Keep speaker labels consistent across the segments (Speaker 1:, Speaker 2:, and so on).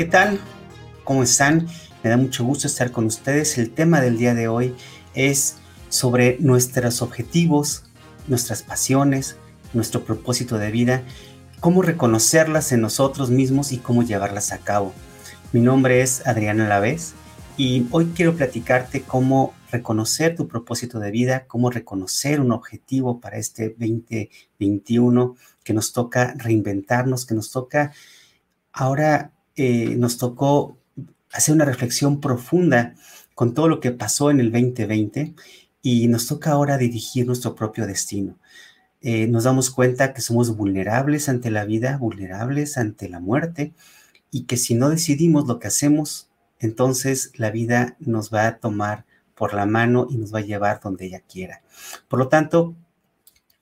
Speaker 1: ¿qué tal? ¿Cómo están? Me da mucho gusto estar con ustedes. El tema del día de hoy es sobre nuestros objetivos, nuestras pasiones, nuestro propósito de vida, cómo reconocerlas en nosotros mismos y cómo llevarlas a cabo. Mi nombre es Adriana Lavés y hoy quiero platicarte cómo reconocer tu propósito de vida, cómo reconocer un objetivo para este 2021 que nos toca reinventarnos, que nos toca ahora eh, nos tocó hacer una reflexión profunda con todo lo que pasó en el 2020 y nos toca ahora dirigir nuestro propio destino. Eh, nos damos cuenta que somos vulnerables ante la vida, vulnerables ante la muerte y que si no decidimos lo que hacemos, entonces la vida nos va a tomar por la mano y nos va a llevar donde ella quiera. Por lo tanto,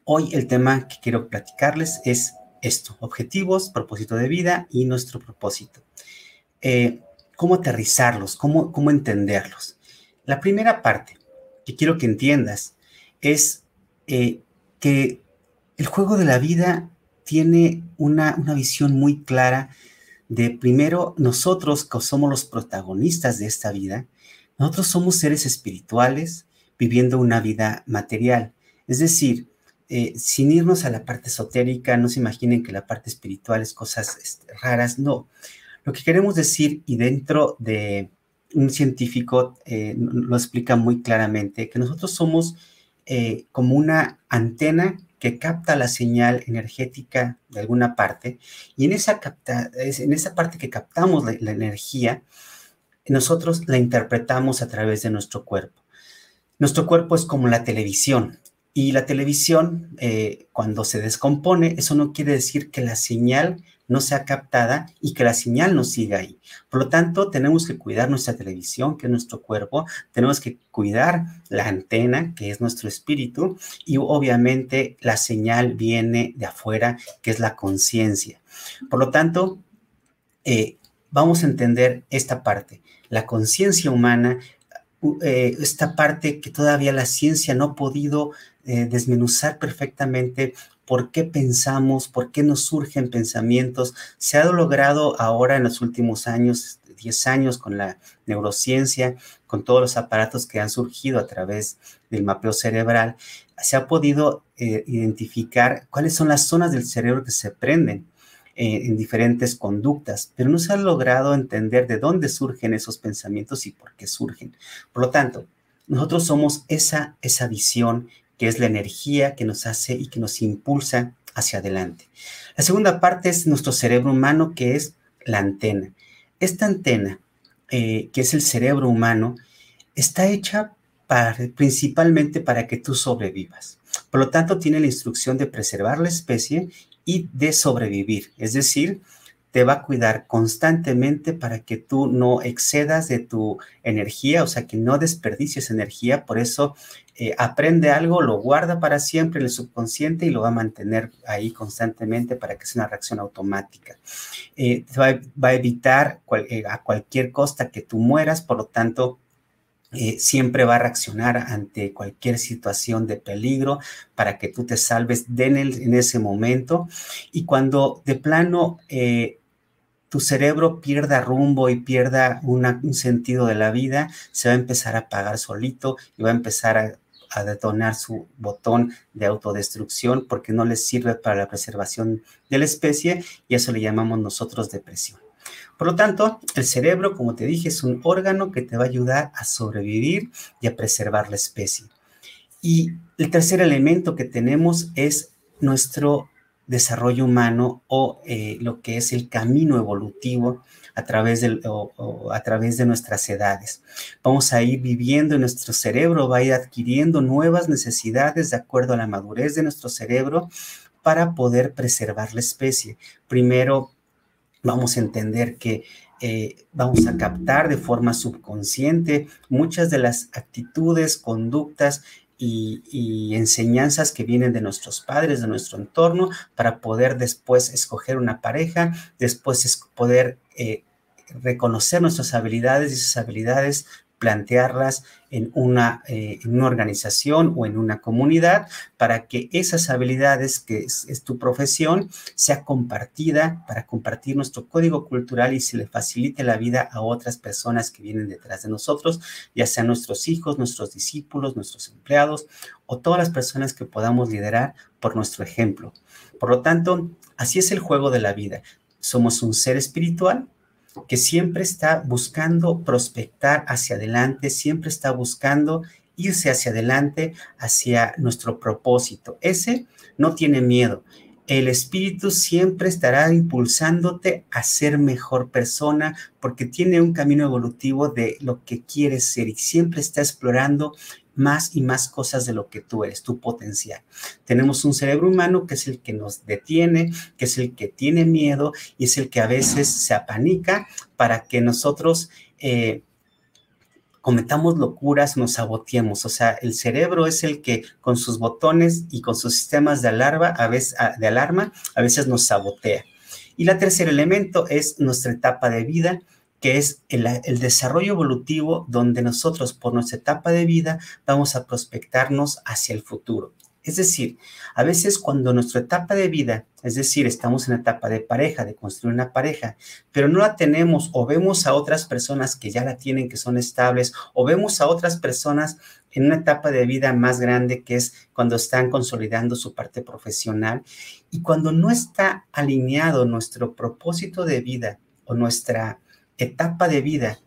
Speaker 1: hoy el tema que quiero platicarles es esto, objetivos, propósito de vida y nuestro propósito. Eh, ¿Cómo aterrizarlos? Cómo, ¿Cómo entenderlos? La primera parte que quiero que entiendas es eh, que el juego de la vida tiene una, una visión muy clara de primero nosotros que somos los protagonistas de esta vida, nosotros somos seres espirituales viviendo una vida material. Es decir, eh, sin irnos a la parte esotérica, no se imaginen que la parte espiritual es cosas este, raras, no. Lo que queremos decir, y dentro de un científico eh, lo explica muy claramente, que nosotros somos eh, como una antena que capta la señal energética de alguna parte, y en esa, parte que captamos la energía, nosotros la interpretamos a través de nuestro cuerpo. Nuestro cuerpo es como la televisión, y la televisión, eh, cuando se descompone, eso no quiere decir que la señal no sea captada y que la señal no siga ahí. Por lo tanto, tenemos que cuidar nuestra televisión, que es nuestro cuerpo, tenemos que cuidar la antena, que es nuestro espíritu, y obviamente la señal viene de afuera, que es la conciencia. Por lo tanto, eh, vamos a entender esta parte. La conciencia humana eh, esta parte que todavía la ciencia no ha podido eh, desmenuzar perfectamente por qué pensamos, por qué nos surgen pensamientos. Se ha logrado ahora en los últimos años, 10 años, con la neurociencia, con todos los aparatos que han surgido a través del mapeo cerebral, se ha podido eh, identificar cuáles son las zonas del cerebro que se prenden eh, en diferentes conductas, pero no se ha logrado entender de dónde surgen esos pensamientos y por qué surgen. Por lo tanto, nosotros somos esa, esa visión que es la energía que nos hace y que nos impulsa hacia adelante. La segunda parte es nuestro cerebro humano, que es la antena. Esta antena, eh, que es el cerebro humano, está hecha para, principalmente para que tú sobrevivas. Por lo tanto, tiene la instrucción de preservar la especie y de sobrevivir. Es decir, te va a cuidar constantemente para que tú no excedas de tu energía, o sea, que no desperdicies energía. Por eso eh, aprende algo, lo guarda para siempre en el subconsciente y lo va a mantener ahí constantemente para que sea una reacción automática. Eh, va, a evitar eh, a cualquier costa que tú mueras, por lo tanto, eh, siempre va a reaccionar ante cualquier situación de peligro para que tú te salves de en, ese momento. Y cuando de plano eh, tu cerebro pierda rumbo y pierda un sentido de la vida, se va a empezar a apagar solito y va a empezar a, a detonar su botón de autodestrucción porque no le sirve para la preservación de la especie y eso le llamamos nosotros depresión. Por lo tanto, el cerebro, como te dije, es un órgano que te va a ayudar a sobrevivir y a preservar la especie. Y el tercer elemento que tenemos es nuestro desarrollo humano o eh, lo que es el camino evolutivo a través, a través de nuestras edades. Vamos a ir viviendo en nuestro cerebro, va a ir adquiriendo nuevas necesidades de acuerdo a la madurez de nuestro cerebro para poder preservar la especie. Primero, vamos a entender que eh, vamos a captar de forma subconsciente muchas de las actitudes, conductas y, enseñanzas que vienen de nuestros padres, de nuestro entorno, para poder después escoger una pareja, después poder eh, reconocer nuestras habilidades y esas habilidades plantearlas en una, eh, en una organización o en una comunidad para que esas habilidades que es, es, tu profesión sea compartida, para compartir nuestro código cultural y se le facilite la vida a otras personas que vienen detrás de nosotros, ya sean nuestros hijos, nuestros discípulos, nuestros empleados o todas las personas que podamos liderar por nuestro ejemplo. Por lo tanto, así es el juego de la vida. Somos un ser espiritual que siempre está buscando prospectar hacia adelante, siempre está buscando irse hacia adelante, hacia nuestro propósito. Ese no tiene miedo. El espíritu siempre estará impulsándote a ser mejor persona porque tiene un camino evolutivo de lo que quieres ser y siempre está explorando más y más cosas de lo que tú eres, tu potencial. Tenemos un cerebro humano que es el que nos detiene, que es el que tiene miedo y es el que a veces se apanica para que nosotros eh, cometamos locuras, nos saboteemos. O sea, el cerebro es el que con sus botones y con sus sistemas de alarma, a veces, de alarma, a veces nos sabotea. Y la tercer elemento es nuestra etapa de vida que es el, desarrollo evolutivo donde nosotros por nuestra etapa de vida vamos a prospectarnos hacia el futuro. Es decir, a veces cuando nuestra etapa de vida, es decir, estamos en la etapa de pareja, de construir una pareja, pero no la tenemos o vemos a otras personas que ya la tienen, que son estables, o vemos a otras personas en una etapa de vida más grande que es cuando están consolidando su parte profesional y cuando no está alineado nuestro propósito de vida o nuestra etapa de vida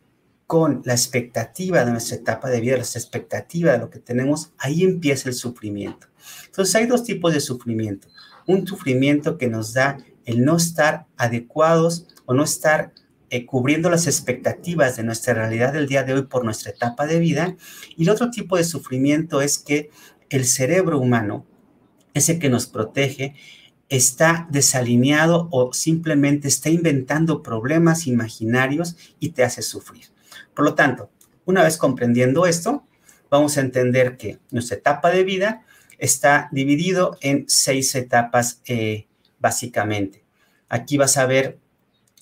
Speaker 1: con la expectativa de nuestra etapa de vida, la expectativa de lo que tenemos, ahí empieza el sufrimiento. Entonces hay dos tipos de sufrimiento. Un sufrimiento que nos da el no estar adecuados o no estar eh, cubriendo las expectativas de nuestra realidad del día de hoy por nuestra etapa de vida. Y el otro tipo de sufrimiento es que el cerebro humano, ese que nos protege, está desalineado o simplemente está inventando problemas imaginarios y te hace sufrir. Por lo tanto, una vez comprendiendo esto, vamos a entender que nuestra etapa de vida está dividido en seis etapas eh, básicamente. Aquí vas a ver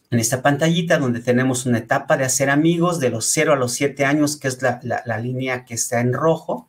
Speaker 1: en esta pantallita donde tenemos una etapa de hacer amigos de los 0 a los 7 años, que es la, línea que está en rojo,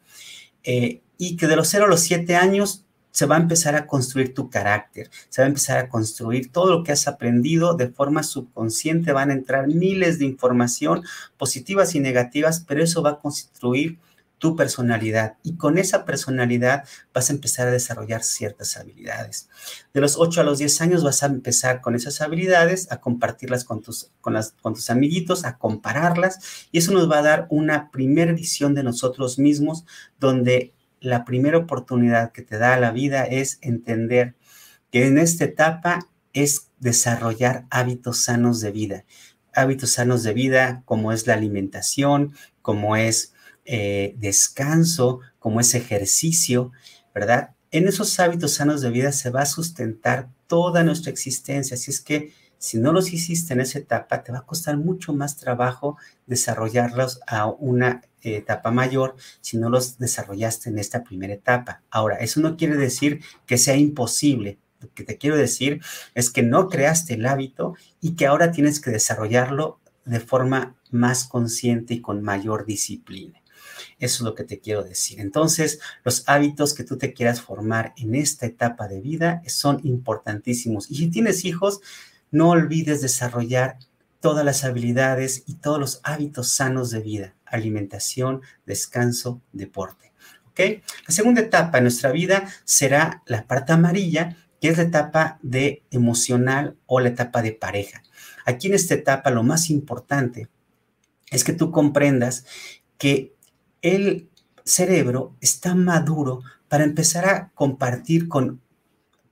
Speaker 1: eh, y que de los 0 a los 7 años se va a empezar a construir tu carácter, se va a empezar a construir todo lo que has aprendido de forma subconsciente, van a entrar miles de información positivas y negativas, pero eso va a construir tu personalidad. Y con esa personalidad vas a empezar a desarrollar ciertas habilidades. De los 8 a los 10 años vas a empezar con esas habilidades, a compartirlas con tus, con las, con tus amiguitos, a compararlas. Y eso nos va a dar una primera visión de nosotros mismos donde la primera oportunidad que te da la vida es entender que en esta etapa es desarrollar hábitos sanos de vida. Hábitos sanos de vida como es la alimentación, como es eh, descanso, como es ejercicio, ¿verdad? En esos hábitos sanos de vida se va a sustentar toda nuestra existencia. Así es que si no los hiciste en esa etapa, te va a costar mucho más trabajo desarrollarlos a una etapa mayor si no los desarrollaste en esta primera etapa. Ahora, eso no quiere decir que sea imposible. Lo que te quiero decir es que no creaste el hábito y que ahora tienes que desarrollarlo de forma más consciente y con mayor disciplina. Eso es lo que te quiero decir. Entonces, los hábitos que tú te quieras formar en esta etapa de vida son importantísimos. Y si tienes hijos, no olvides desarrollar todas las habilidades y todos los hábitos sanos de vida, alimentación, descanso, deporte. La segunda etapa en nuestra vida será la parte amarilla, que es la etapa de emocional o la etapa de pareja. Aquí en esta etapa lo más importante es que tú comprendas que el cerebro está maduro para empezar a compartir con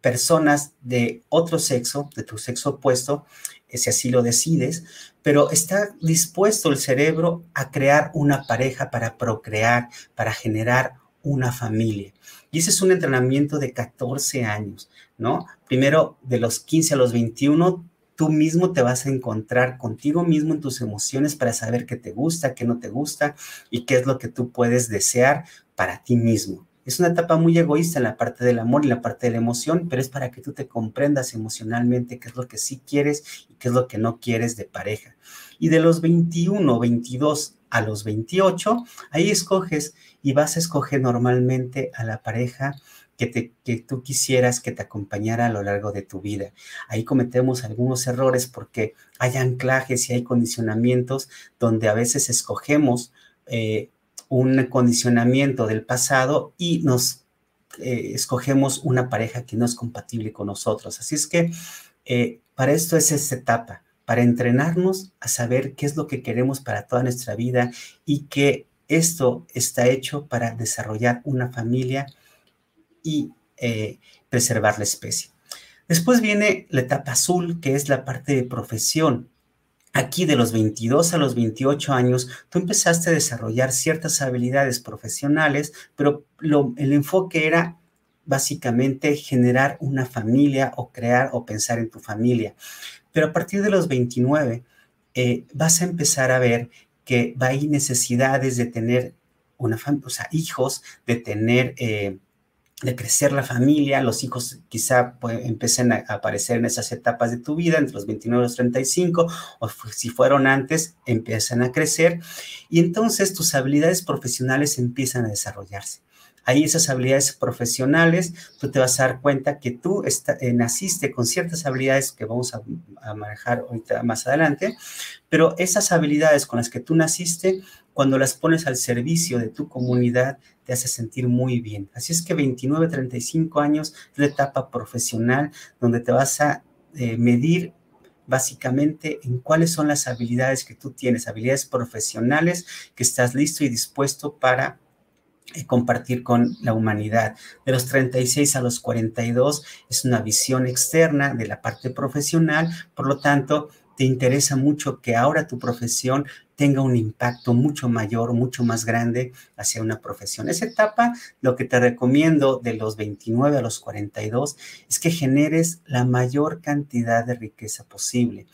Speaker 1: personas de otro sexo, de tu sexo opuesto, si así lo decides, pero está dispuesto el cerebro a crear una pareja para procrear, para generar una familia. Y ese es un entrenamiento de 14 años, ¿no? Primero, de los 15 a los 21, tú mismo te vas a encontrar contigo mismo en tus emociones para saber qué te gusta, qué no te gusta y qué es lo que tú puedes desear para ti mismo. Es una etapa muy egoísta en la parte del amor y la parte de la emoción, pero es para que tú te comprendas emocionalmente qué es lo que sí quieres y qué es lo que no quieres de pareja. Y de los 21, 22 a los 28, ahí escoges y vas a escoger normalmente a la pareja que, te, que tú quisieras que te acompañara a lo largo de tu vida. Ahí cometemos algunos errores porque hay anclajes y hay condicionamientos donde a veces escogemos eh, un condicionamiento del pasado y nos eh, escogemos una pareja que no es compatible con nosotros. Así es que eh, para esto es esta etapa, para entrenarnos a saber qué es lo que queremos para toda nuestra vida y que esto está hecho para desarrollar una familia y eh, preservar la especie. Después viene la etapa azul, que es la parte de profesión. Aquí de los 22 a los 28 años, tú empezaste a desarrollar ciertas habilidades profesionales, pero el enfoque era básicamente generar una familia o crear o pensar en tu familia. Pero a partir de los 29, eh, vas a empezar a ver que va a necesidades de tener una familia, o sea, hijos, de tener... Eh, de crecer la familia, los hijos quizá pues, empiecen a aparecer en esas etapas de tu vida, entre los 29 y los 35, o si fueron antes, empiezan a crecer, y entonces tus habilidades profesionales empiezan a desarrollarse. Ahí esas habilidades profesionales, tú te vas a dar cuenta que tú eh, naciste con ciertas habilidades que vamos a, manejar ahorita más adelante, pero esas habilidades con las que tú naciste, cuando las pones al servicio de tu comunidad, te hace sentir muy bien. Así es que 29, 35 años es la etapa profesional donde te vas a eh, medir básicamente en cuáles son las habilidades que tú tienes, habilidades profesionales que estás listo y dispuesto para compartir con la humanidad. De los 36 a los 42 es una visión externa de la parte profesional, por lo tanto, te interesa mucho que ahora tu profesión tenga un impacto mucho mayor, mucho más grande hacia una profesión. Esa etapa, lo que te recomiendo de los 29 a los 42 es que generes la mayor cantidad de riqueza posible.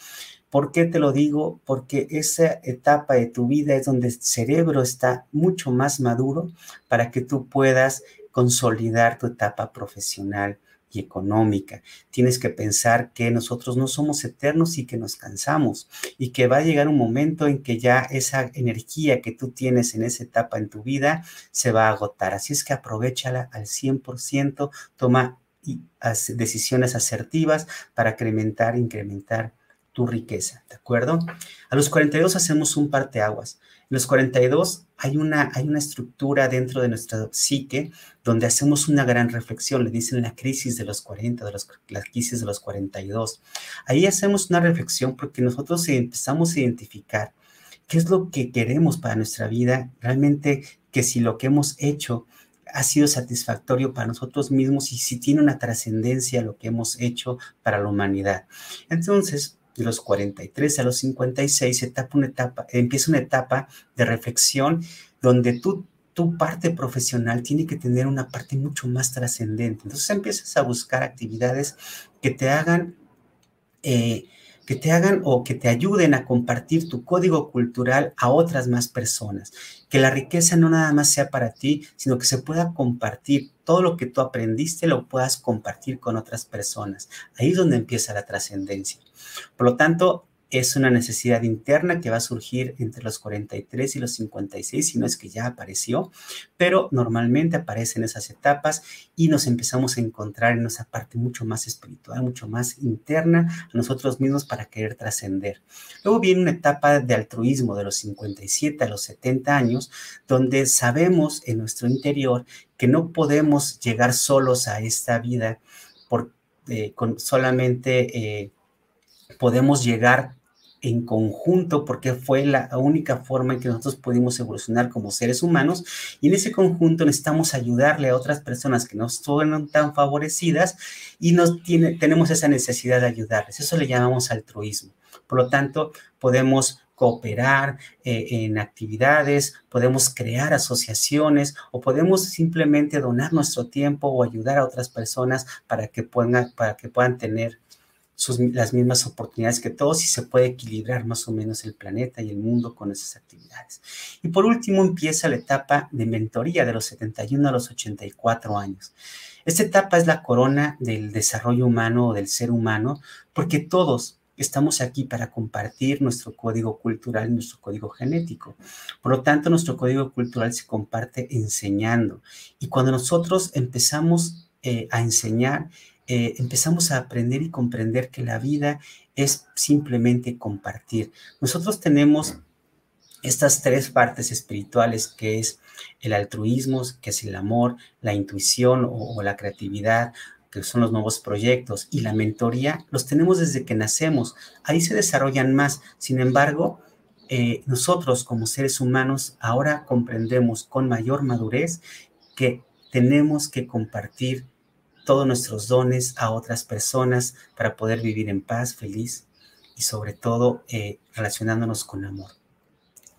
Speaker 1: ¿Por qué te lo digo? Porque esa etapa de tu vida es donde el cerebro está mucho más maduro para que tú puedas consolidar tu etapa profesional y económica. Tienes que pensar que nosotros no somos eternos y que nos cansamos y que va a llegar un momento en que ya esa energía que tú tienes en esa etapa en tu vida se va a agotar. Así es que aprovechala al 100%, toma decisiones asertivas para incrementar, incrementar tu riqueza, ¿de acuerdo? A los 42 hacemos un parteaguas. En los 42 hay una, hay una estructura dentro de nuestra psique donde hacemos una gran reflexión, le dicen la crisis de los 40, de los, la crisis de los 42. Ahí hacemos una reflexión porque nosotros empezamos a identificar qué es lo que queremos para nuestra vida, realmente que si lo que hemos hecho ha sido satisfactorio para nosotros mismos y si tiene una trascendencia lo que hemos hecho para la humanidad. Entonces, de los 43 a los 56 etapa una etapa, empieza una etapa de reflexión donde tú, tu parte profesional tiene que tener una parte mucho más trascendente. Entonces empiezas a buscar actividades que te hagan... Eh, que te hagan o que te ayuden a compartir tu código cultural a otras más personas. Que la riqueza no nada más sea para ti, sino que se pueda compartir. Todo lo que tú aprendiste lo puedas compartir con otras personas. Ahí es donde empieza la trascendencia. Por lo tanto, es una necesidad interna que va a surgir entre los 43 y los 56, si no es que ya apareció, pero normalmente aparece en esas etapas y nos empezamos a encontrar en esa parte mucho más espiritual, mucho más interna a nosotros mismos para querer trascender. Luego viene una etapa de altruismo de los 57 a los 70 años, donde sabemos en nuestro interior que no podemos llegar solos a esta vida por, eh, solamente... Eh, podemos llegar en conjunto porque fue la única forma en que nosotros pudimos evolucionar como seres humanos y en ese conjunto necesitamos ayudarle a otras personas que no estuvieron tan favorecidas y nos tiene, tenemos esa necesidad de ayudarles. Eso le llamamos altruismo. Por lo tanto, podemos cooperar eh, en actividades, podemos crear asociaciones o podemos simplemente donar nuestro tiempo o ayudar a otras personas para que puedan, para que puedan tener las mismas oportunidades que todos y se puede equilibrar más o menos el planeta y el mundo con esas actividades. Y por último empieza la etapa de mentoría de los 71 a los 84 años. Esta etapa es la corona del desarrollo humano o del ser humano porque todos, estamos aquí para compartir nuestro código cultural, nuestro código genético. Por lo tanto, nuestro código cultural se comparte enseñando. Y cuando nosotros empezamos eh, a enseñar, eh, empezamos a aprender y comprender que la vida es simplemente compartir. Nosotros tenemos estas tres partes espirituales que es el altruismo, que es el amor, la intuición o, la creatividad, que son los nuevos proyectos, y la mentoría, los tenemos desde que nacemos. Ahí se desarrollan más. Sin embargo, eh, nosotros como seres humanos ahora comprendemos con mayor madurez que tenemos que compartir todos nuestros dones a otras personas para poder vivir en paz, feliz y sobre todo eh, relacionándonos con amor.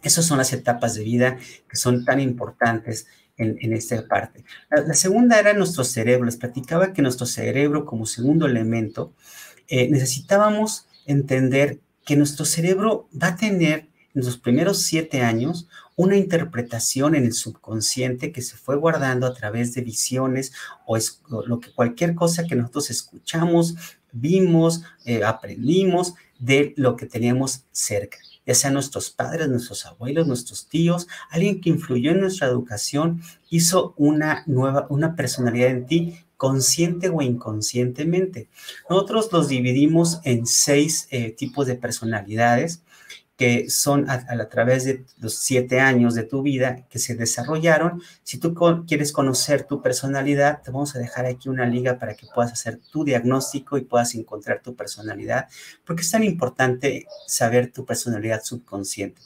Speaker 1: Esas son las etapas de vida que son tan importantes en, esta parte. La, segunda era nuestro cerebro. Les platicaba que nuestro cerebro como segundo elemento eh, necesitábamos entender que nuestro cerebro va a tener en los primeros siete años una interpretación en el subconsciente que se fue guardando a través de visiones o, es, lo que cualquier cosa que nosotros escuchamos, vimos, eh, aprendimos de lo que teníamos cerca ya sean nuestros padres, nuestros abuelos, nuestros tíos, alguien que influyó en nuestra educación, hizo una nueva, una personalidad en ti consciente o inconscientemente. Nosotros los dividimos en seis eh, tipos de personalidades que son a, través de los siete años de tu vida que se desarrollaron. Si tú quieres conocer tu personalidad, te vamos a dejar aquí una liga para que puedas hacer tu diagnóstico y puedas encontrar tu personalidad, porque es tan importante saber tu personalidad subconsciente.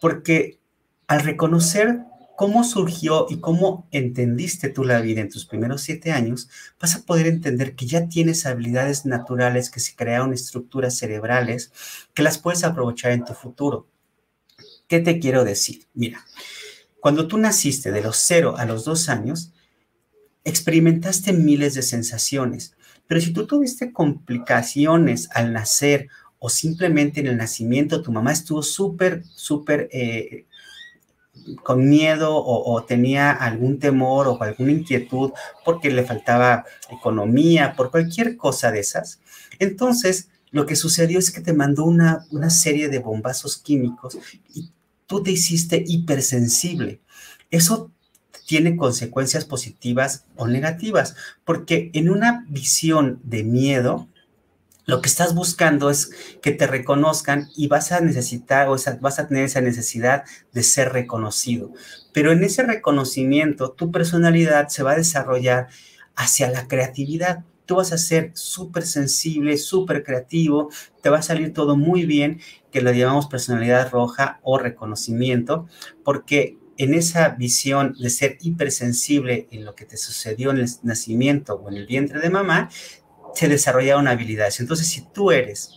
Speaker 1: Porque al reconocer cómo surgió y cómo entendiste tú la vida en tus primeros siete años, vas a poder entender que ya tienes habilidades naturales que se crearon estructuras cerebrales que las puedes aprovechar en tu futuro. ¿Qué te quiero decir? Mira, cuando tú naciste de los cero a los dos años, experimentaste miles de sensaciones, pero si tú tuviste complicaciones al nacer o simplemente en el nacimiento, tu mamá estuvo súper, súper eh, con miedo o, tenía algún temor o alguna inquietud porque le faltaba economía, por cualquier cosa de esas. Entonces, lo que sucedió es que te mandó una, una serie de bombazos químicos y tú te hiciste hipersensible. Eso tiene consecuencias positivas o negativas, porque en una visión de miedo, lo que estás buscando es que te reconozcan y vas a necesitar o vas a tener esa necesidad de ser reconocido. Pero en ese reconocimiento, tu personalidad se va a desarrollar hacia la creatividad. Tú vas a ser súper sensible, súper creativo, te va a salir todo muy bien, que lo llamamos personalidad roja o reconocimiento, porque en esa visión de ser hipersensible en lo que te sucedió en el nacimiento o en el vientre de mamá, se desarrollaron habilidades. Entonces, si tú eres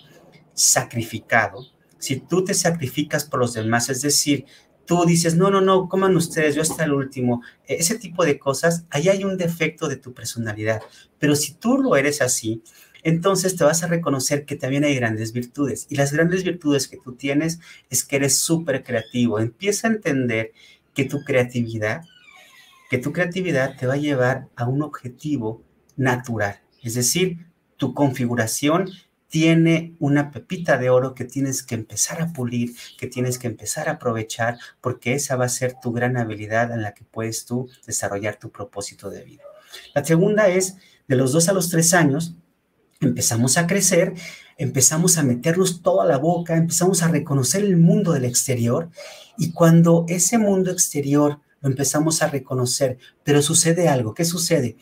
Speaker 1: sacrificado, si tú te sacrificas por los demás, es decir, tú dices, no, no, no, coman ustedes, yo hasta el último, e-, ese tipo de cosas, ahí hay un defecto de tu personalidad. Pero si tú lo eres así, entonces te vas a reconocer que también hay grandes virtudes. Y las grandes virtudes que tú tienes es que eres súper creativo. Empieza a entender que tu creatividad, que tu creatividad te va a llevar a un objetivo natural. Es decir, tu configuración tiene una pepita de oro que tienes que empezar a pulir, que tienes que empezar a aprovechar, porque esa va a ser tu gran habilidad en la que puedes tú desarrollar tu propósito de vida. La segunda es, de los dos a los tres años, empezamos a crecer, empezamos a meternos toda la boca, empezamos a reconocer el mundo del exterior y cuando ese mundo exterior lo empezamos a reconocer, pero sucede algo, ¿qué sucede?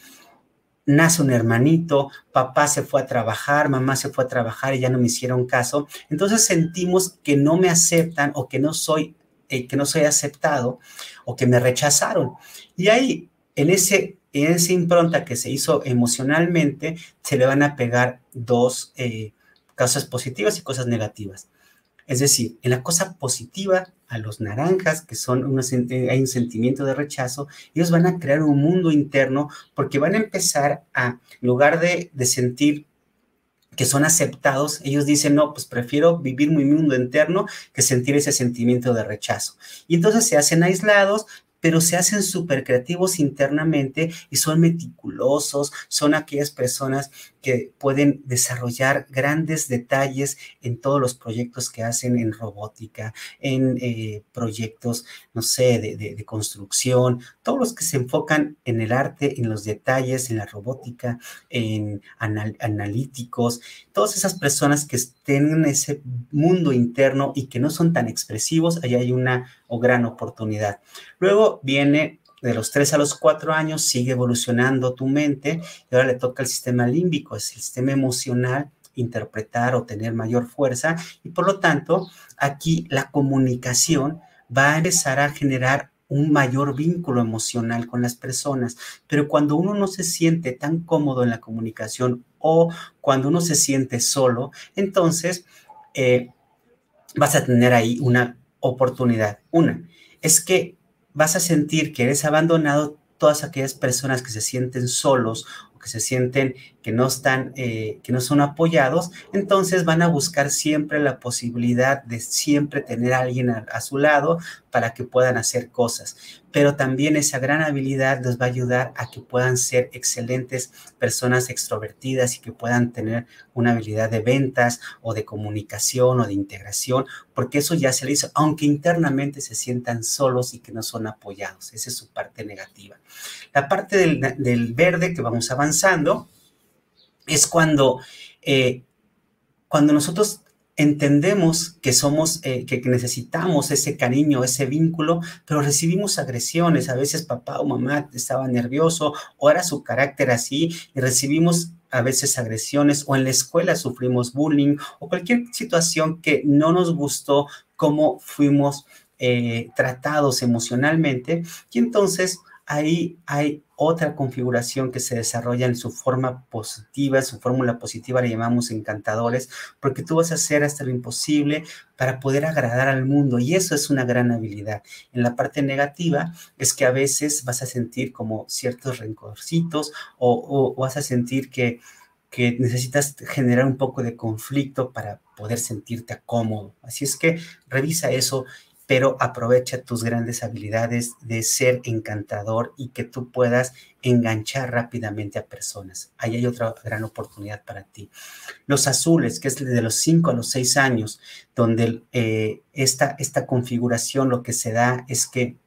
Speaker 1: Nace un hermanito, papá se fue a trabajar, mamá se fue a trabajar y ya no me hicieron caso. Entonces sentimos que no me aceptan o que no soy, eh, que no soy aceptado o que me rechazaron. Y ahí, en ese en esa impronta que se hizo emocionalmente, se le van a pegar dos eh, cosas positivas y cosas negativas. Es decir, en la cosa positiva, a los naranjas, que son hay un sentimiento de rechazo, ellos van a crear un mundo interno porque van a empezar a, en lugar de, de sentir que son aceptados, ellos dicen, no, pues prefiero vivir mi mundo interno que sentir ese sentimiento de rechazo. Y entonces se hacen aislados, pero se hacen súper creativos internamente y son meticulosos, son aquellas personas que pueden desarrollar grandes detalles en todos los proyectos que hacen en robótica, en eh, proyectos, no sé, de, construcción, todos los que se enfocan en el arte, en los detalles, en la robótica, en analíticos, todas esas personas que tienen ese mundo interno y que no son tan expresivos, ahí hay una o gran oportunidad. Luego viene de los 3 a los 4 años, sigue evolucionando tu mente y ahora le toca el sistema límbico, es el sistema emocional interpretar o tener mayor fuerza y por lo tanto aquí la comunicación va a empezar a generar un mayor vínculo emocional con las personas, pero cuando uno no se siente tan cómodo en la comunicación o cuando uno se siente solo, entonces eh, vas a tener ahí una oportunidad. Una, es que vas a sentir que eres abandonado todas aquellas personas que se sienten solos o que se sienten que no están, eh, que no son apoyados, entonces van a buscar siempre la posibilidad de siempre tener a alguien a, su lado para que puedan hacer cosas. Pero también esa gran habilidad les va a ayudar a que puedan ser excelentes personas extrovertidas y que puedan tener una habilidad de ventas o de comunicación o de integración, porque eso ya se le hizo, aunque internamente se sientan solos y que no son apoyados. Esa es su parte negativa. La parte del, del verde que vamos avanzando es cuando, eh, cuando nosotros entendemos que somos, eh, que, necesitamos ese cariño, ese vínculo, pero recibimos agresiones. A veces papá o mamá estaba nervioso o era su carácter así y recibimos a veces agresiones o en la escuela sufrimos bullying o cualquier situación que no nos gustó cómo fuimos eh, tratados emocionalmente. Y entonces ahí hay otra configuración que se desarrolla en su forma positiva, su fórmula positiva le llamamos encantadores, porque tú vas a hacer hasta lo imposible para poder agradar al mundo y eso es una gran habilidad. En la parte negativa es que a veces vas a sentir como ciertos rencorcitos o, vas a sentir que, que necesitas generar un poco de conflicto para poder sentirte cómodo. Así es que revisa eso pero aprovecha tus grandes habilidades de ser encantador y que tú puedas enganchar rápidamente a personas. Ahí hay otra gran oportunidad para ti. Los azules, que es de los 5 a los 6 años, donde eh, esta, esta configuración lo que se da es que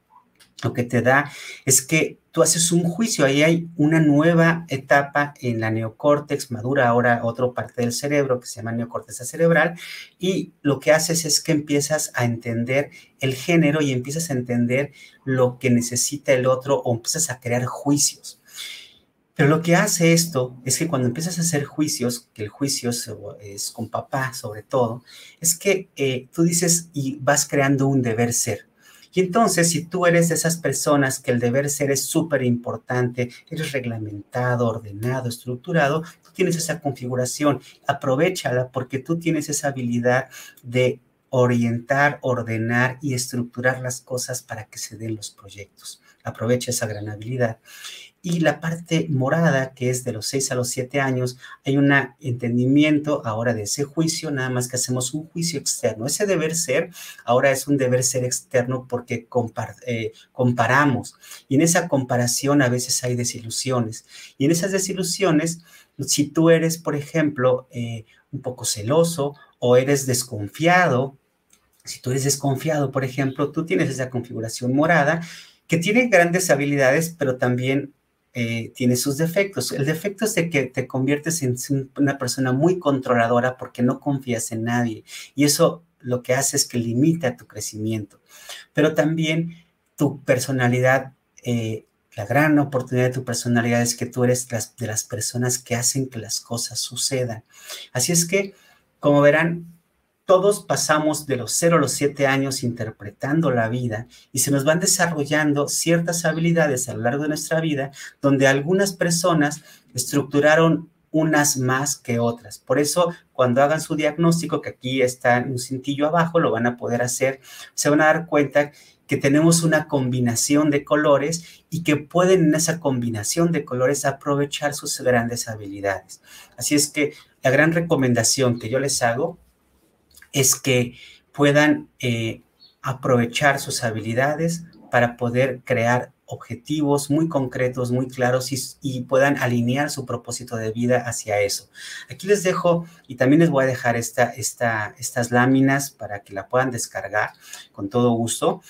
Speaker 1: lo que te da es que tú haces un juicio, ahí hay una nueva etapa en la neocórtex, madura ahora otra parte del cerebro que se llama neocorteza cerebral, y lo que haces es que empiezas a entender el género y empiezas a entender lo que necesita el otro o empiezas a crear juicios. Pero lo que hace esto es que cuando empiezas a hacer juicios, que el juicio es, con papá sobre todo, es que eh, tú dices y vas creando un deber ser. Y entonces, si tú eres de esas personas que el deber ser es súper importante, eres reglamentado, ordenado, estructurado, tú tienes esa configuración, aprovechala porque tú tienes esa habilidad de orientar, ordenar y estructurar las cosas para que se den los proyectos. Aprovecha esa gran habilidad. Y la parte morada, que es de los 6 a los 7 años, hay un entendimiento ahora de ese juicio, nada más que hacemos un juicio externo. Ese deber ser ahora es un deber ser externo porque eh, comparamos. Y en esa comparación a veces hay desilusiones. Y en esas desilusiones, si tú eres, por ejemplo, eh, un poco celoso o eres desconfiado, si tú eres desconfiado, por ejemplo, tú tienes esa configuración morada que tiene grandes habilidades, pero también eh, tiene sus defectos. El defecto es de que te conviertes en una persona muy controladora porque no confías en nadie y eso lo que hace es que limita tu crecimiento. Pero también tu personalidad, eh, la gran oportunidad de tu personalidad es que tú eres de las personas que hacen que las cosas sucedan. Así es que, como verán, todos pasamos de los 0 a los 7 años interpretando la vida y se nos van desarrollando ciertas habilidades a lo largo de nuestra vida donde algunas personas estructuraron unas más que otras. Por eso, cuando hagan su diagnóstico, que aquí está en un cintillo abajo, lo van a poder hacer, se van a dar cuenta que tenemos una combinación de colores y que pueden en esa combinación de colores aprovechar sus grandes habilidades. Así es que la gran recomendación que yo les hago es que puedan eh, aprovechar sus habilidades, para poder crear objetivos muy concretos, muy claros y, puedan alinear su propósito de vida hacia eso. Aquí les dejo y también les voy a dejar esta, esta, estas láminas para que la puedan descargar con todo gusto.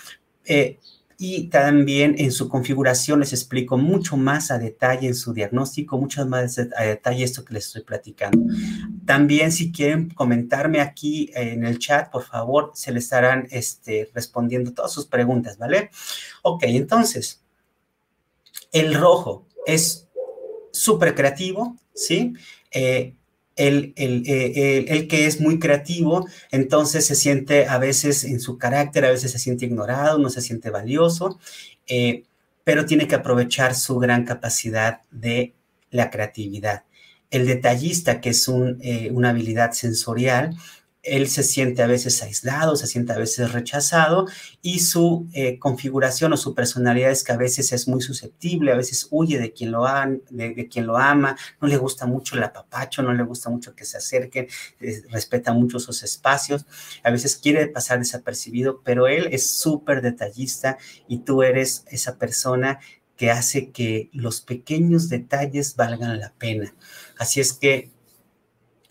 Speaker 1: Eh, y también en su configuración les explico mucho más a detalle en su diagnóstico, mucho más a detalle esto que les estoy platicando. También si quieren comentarme aquí en el chat, por favor, se les estarán este, respondiendo todas sus preguntas, ¿vale? Ok, entonces, el rojo es súper creativo, ¿sí? Eh, el, eh, el, que es muy creativo, entonces se siente a veces en su carácter, a veces se siente ignorado, no se siente valioso, eh, pero tiene que aprovechar su gran capacidad de la creatividad. El detallista, que es una habilidad sensorial, él se siente a veces aislado, se siente a veces rechazado y su eh, configuración o su personalidad es que a veces es muy susceptible, a veces huye de quien lo, de, quien lo ama, no le gusta mucho el apapacho, no le gusta mucho que se acerquen, eh, respeta mucho sus espacios, a veces quiere pasar desapercibido, pero él es súper detallista y tú eres esa persona que hace que los pequeños detalles valgan la pena. Así es que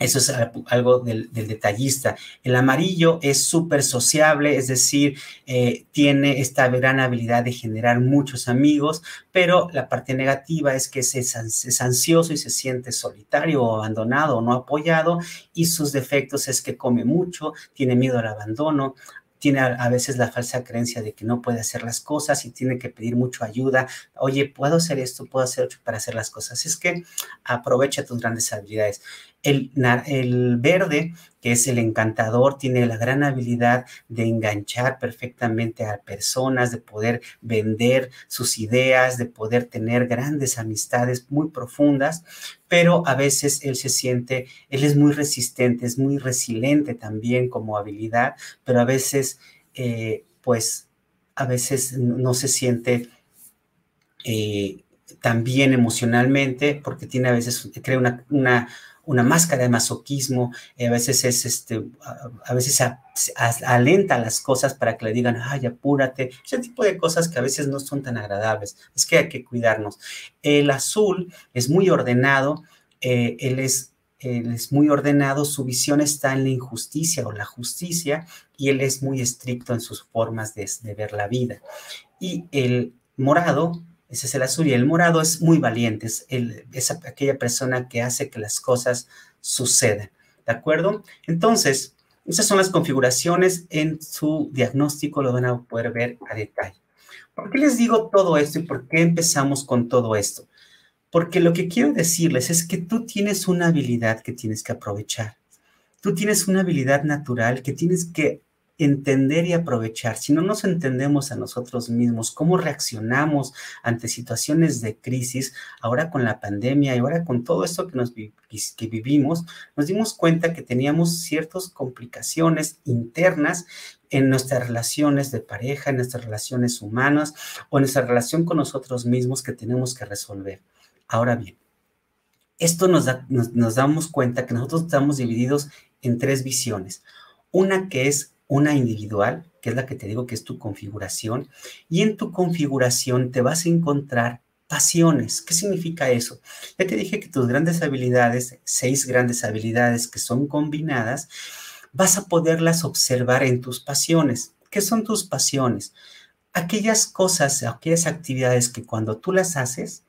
Speaker 1: eso es algo del, detallista. El amarillo es súper sociable, es decir, eh, tiene esta gran habilidad de generar muchos amigos, pero la parte negativa es que es, ansioso y se siente solitario o abandonado o no apoyado y sus defectos es que come mucho, tiene miedo al abandono, tiene a, veces la falsa creencia de que no puede hacer las cosas y tiene que pedir mucho ayuda. Oye, ¿puedo hacer esto? ¿Puedo hacer para hacer las cosas? Es que aprovecha tus grandes habilidades. El, verde, que es el encantador, tiene la gran habilidad de enganchar perfectamente a personas, de poder vender sus ideas, de poder tener grandes amistades muy profundas, pero a veces él se siente, él es muy resistente, es muy resiliente también como habilidad, pero a veces, eh, pues, a veces no se siente... Eh, también emocionalmente, porque tiene a veces, crea una, una máscara de masoquismo, eh, a veces es este, a, veces alenta las cosas para que le digan, ay, apúrate, ese tipo de cosas que a veces no son tan agradables. Es que hay que cuidarnos. El azul es muy ordenado, eh, él es él es muy ordenado, su visión está en la injusticia o la justicia y él es muy estricto en sus formas de ver la vida. Y el morado ese es el azul y el morado es muy valiente, es, el, aquella persona que hace que las cosas sucedan. ¿De acuerdo? Entonces, esas son las configuraciones en su diagnóstico, lo van a poder ver a detalle. ¿Por qué les digo todo esto y por qué empezamos con todo esto? Porque lo que quiero decirles es que tú tienes una habilidad que tienes que aprovechar. Tú tienes una habilidad natural que tienes que entender y aprovechar. Si no nos entendemos a nosotros mismos, cómo reaccionamos ante situaciones de crisis, ahora con la pandemia y ahora con todo esto que, nos, que vivimos, nos dimos cuenta que teníamos ciertas complicaciones internas en nuestras relaciones de pareja, en nuestras relaciones humanas o en nuestra relación con nosotros mismos que tenemos que resolver. Ahora bien, esto nos, da, nos damos cuenta que nosotros estamos divididos en tres visiones. Una que es una individual, que es la que te digo que es tu configuración, y en tu configuración te vas a encontrar pasiones. ¿Qué significa eso? Ya te dije que tus grandes habilidades, seis grandes habilidades que son combinadas, vas a poderlas observar en tus pasiones. ¿Qué son tus pasiones? Aquellas cosas, aquellas actividades que cuando tú las haces,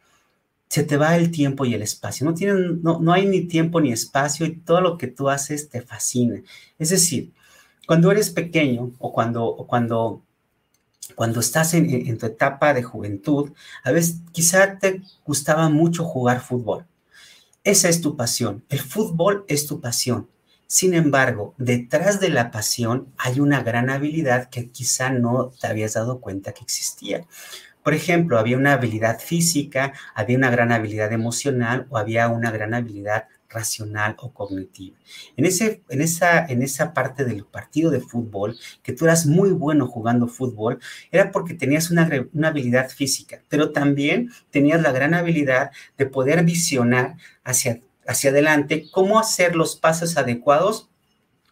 Speaker 1: se te va el tiempo y el espacio. No, tienen, no, no hay ni tiempo ni espacio y todo lo que tú haces te fascina. Es decir, cuando eres pequeño o cuando, cuando, cuando estás en, tu etapa de juventud, a veces quizá te gustaba mucho jugar fútbol. Esa es tu pasión. El fútbol es tu pasión. Sin embargo, detrás de la pasión hay una gran habilidad que quizá no te habías dado cuenta que existía. Por ejemplo, había una habilidad física, había una gran habilidad emocional o había una gran habilidad racional o cognitiva. En, ese, en, esa, en esa parte del partido de fútbol, que tú eras muy bueno jugando fútbol, era porque tenías una, una habilidad física, pero también tenías la gran habilidad de poder visionar hacia, hacia adelante cómo hacer los pasos adecuados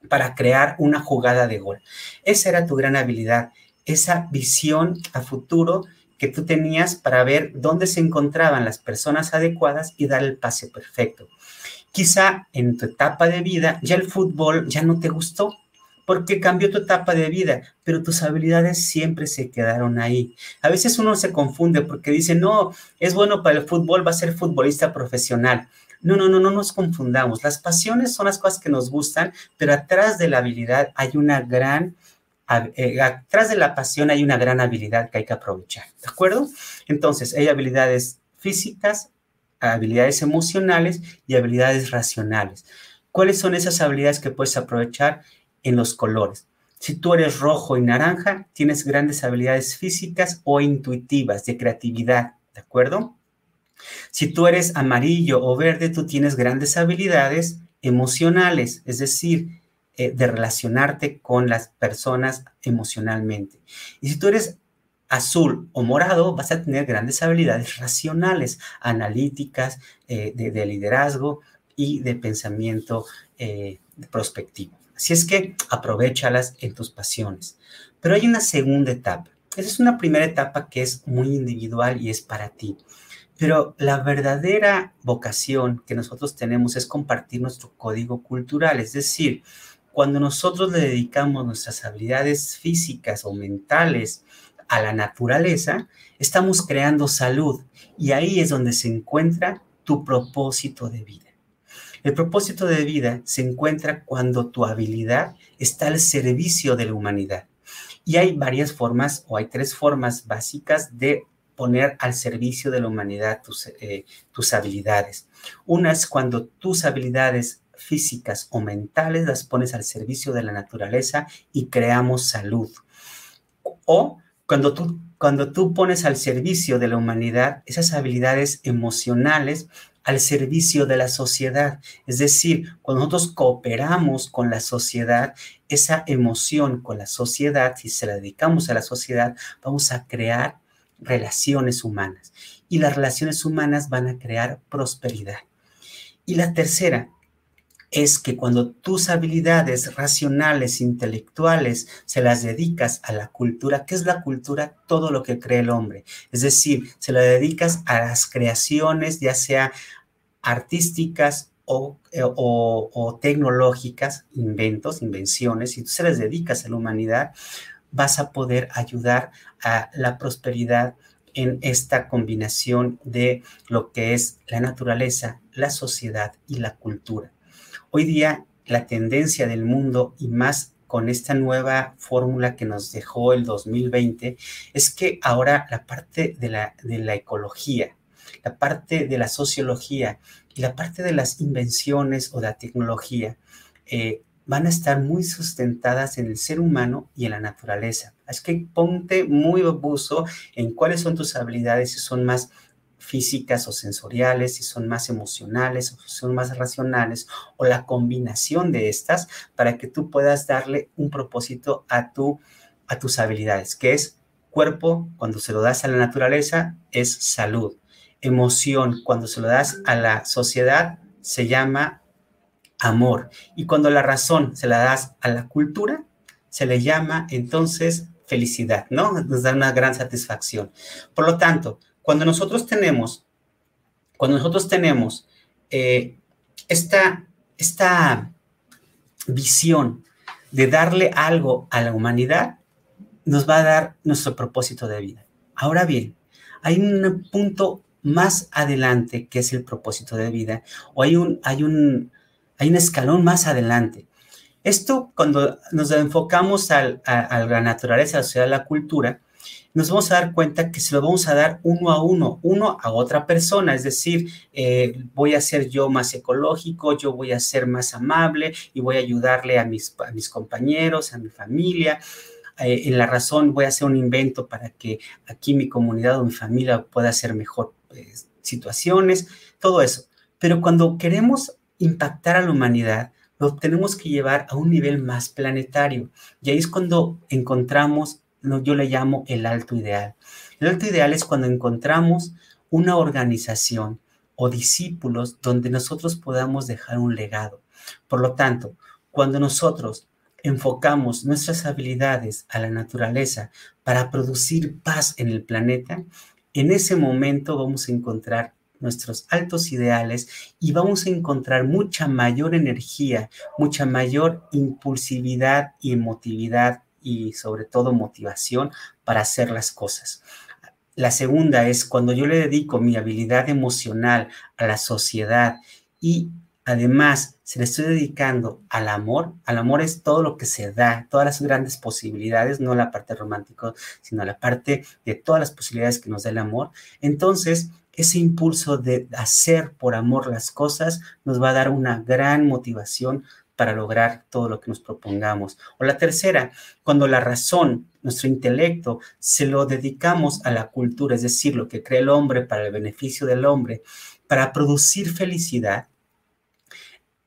Speaker 1: para crear una jugada de gol. Esa era tu gran habilidad esa visión a futuro que tú tenías para ver dónde se encontraban las personas adecuadas y dar el pase perfecto. Quizá en tu etapa de vida ya el fútbol ya no te gustó porque cambió tu etapa de vida, pero tus habilidades siempre se quedaron ahí. A veces uno se confunde porque dice, no, es bueno para el fútbol, va a ser futbolista profesional. No, no, no, no nos confundamos. Las pasiones son las cosas que nos gustan, pero atrás de la habilidad hay una gran eh, atrás de la pasión hay una gran habilidad que hay que aprovechar, ¿de acuerdo? Entonces, hay habilidades físicas, habilidades emocionales y habilidades racionales. ¿Cuáles son esas habilidades que puedes aprovechar en los colores? Si tú eres rojo y naranja, tienes grandes habilidades físicas o intuitivas de creatividad, ¿de acuerdo? Si tú eres amarillo o verde, tú tienes grandes habilidades emocionales, es decir, eh, de relacionarte con las personas emocionalmente. Y si tú eres azul o morado, vas a tener grandes habilidades racionales, analíticas, eh, de, liderazgo y de pensamiento eh, prospectivo. Así es que aprovechalas en tus pasiones. Pero hay una segunda etapa. Esa es una primera etapa que es muy individual y es para ti. Pero la verdadera vocación que nosotros tenemos es compartir nuestro código cultural, es decir, cuando nosotros le dedicamos nuestras habilidades físicas o mentales a la naturaleza, estamos creando salud y ahí es donde se encuentra tu propósito de vida. El propósito de vida se encuentra cuando tu habilidad está al servicio de la humanidad. Y hay varias formas o hay tres formas básicas de poner al servicio de la humanidad tus, eh, tus habilidades. Una es cuando tus habilidades físicas o mentales las pones al servicio de la naturaleza y creamos salud. O cuando tú, cuando tú pones al servicio de la humanidad esas habilidades emocionales al servicio de la sociedad. Es decir, cuando nosotros cooperamos con la sociedad, esa emoción con la sociedad, si se la dedicamos a la sociedad, vamos a crear relaciones humanas. Y las relaciones humanas van a crear prosperidad. Y la tercera, es que cuando tus habilidades racionales, intelectuales, se las dedicas a la cultura, ¿qué es la cultura? Todo lo que cree el hombre. Es decir, se la dedicas a las creaciones, ya sea artísticas o, eh, o, tecnológicas, inventos, invenciones, y tú se las dedicas a la humanidad, vas a poder ayudar a la prosperidad en esta combinación de lo que es la naturaleza, la sociedad y la cultura. Hoy día la tendencia del mundo y más con esta nueva fórmula que nos dejó el 2020 es que ahora la parte de la, de la ecología, la parte de la sociología y la parte de las invenciones o de la tecnología eh, van a estar muy sustentadas en el ser humano y en la naturaleza. Es que ponte muy obuso en cuáles son tus habilidades, si son más físicas o sensoriales, si son más emocionales o son más racionales, o la combinación de estas para que tú puedas darle un propósito a, tu, a tus habilidades, que es cuerpo, cuando se lo das a la naturaleza, es salud. Emoción, cuando se lo das a la sociedad, se llama amor. Y cuando la razón se la das a la cultura, se le llama entonces felicidad, ¿no? Nos da una gran satisfacción. Por lo tanto, cuando nosotros tenemos, cuando nosotros tenemos eh, esta, esta visión de darle algo a la humanidad, nos va a dar nuestro propósito de vida. Ahora bien, hay un punto más adelante que es el propósito de vida, o hay un, hay un, hay un escalón más adelante. Esto, cuando nos enfocamos a, la naturaleza, a la sociedad, a la cultura, nos vamos a dar cuenta que se lo vamos a dar uno a uno, uno a otra persona, es decir, eh, voy a ser yo más ecológico, yo voy a ser más amable y voy a ayudarle a mis, compañeros, a mi familia. Eh, en la razón voy a hacer un invento para que aquí mi comunidad o mi familia pueda hacer mejor pues, situaciones, todo eso. Pero cuando queremos impactar a la humanidad, lo tenemos que llevar a un nivel más planetario. Y ahí es cuando encontramos yo le llamo el alto ideal. El alto ideal es cuando encontramos una organización o discípulos donde nosotros podamos dejar un legado. Por lo tanto, cuando nosotros enfocamos nuestras habilidades a la naturaleza para producir paz en el planeta, en ese momento vamos a encontrar nuestros altos ideales y vamos a encontrar mucha mayor energía, mucha mayor impulsividad y emotividad y sobre todo motivación para hacer las cosas. La segunda es cuando yo le dedico mi habilidad emocional a la sociedad y además se le estoy dedicando al amor, al amor es todo lo que se da, todas las grandes posibilidades, no la parte romántica, sino la parte de todas las posibilidades que nos da el amor, entonces ese impulso de hacer por amor las cosas nos va a dar una gran motivación para lograr todo lo que nos propongamos. O la tercera, cuando la razón, nuestro intelecto, se lo dedicamos a la cultura, es decir, lo que cree el hombre para el beneficio del hombre, para producir felicidad,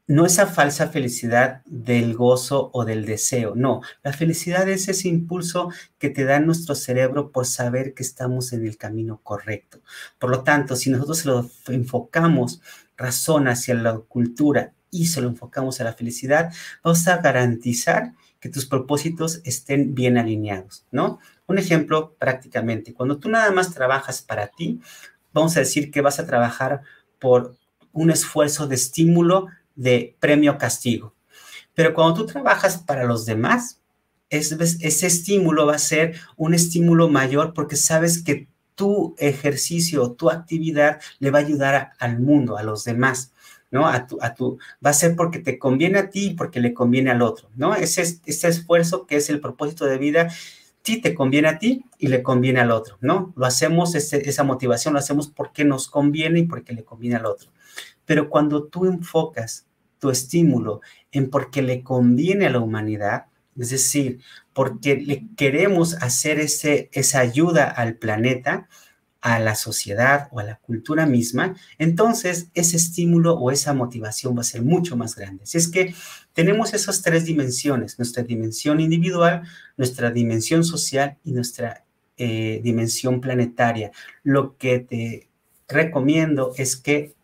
Speaker 1: no esa falsa felicidad del gozo o del deseo, no, la felicidad es ese impulso que te da nuestro cerebro por saber que estamos en el camino correcto. Por lo tanto, si nosotros lo enfocamos razón hacia la cultura y se lo enfocamos a la felicidad, vamos a garantizar que tus propósitos estén bien alineados, ¿no? Un ejemplo prácticamente, cuando tú nada más trabajas para ti, vamos a decir que vas a trabajar por un esfuerzo de estímulo de premio-castigo. Pero cuando tú trabajas para los demás, ese estímulo va a ser un estímulo mayor porque sabes que tu ejercicio, tu actividad le va a ayudar al mundo, a los demás. ¿No? A tu, a tu, va a ser porque te conviene a ti y porque le conviene al otro, ¿no? Ese, ese esfuerzo que es el propósito de vida, ti te conviene a ti y le conviene al otro, ¿no? Lo hacemos, esa motivación lo hacemos porque nos conviene y porque le conviene al otro. Pero cuando tú enfocas tu estímulo en porque le conviene a la humanidad, es decir, porque le queremos hacer ese, esa ayuda al planeta, a la sociedad o a la cultura misma, entonces ese estímulo o esa motivación va a ser mucho más grande. Si es que tenemos esas tres dimensiones, nuestra dimensión individual, nuestra dimensión social y nuestra eh, dimensión planetaria. Lo que te recomiendo es que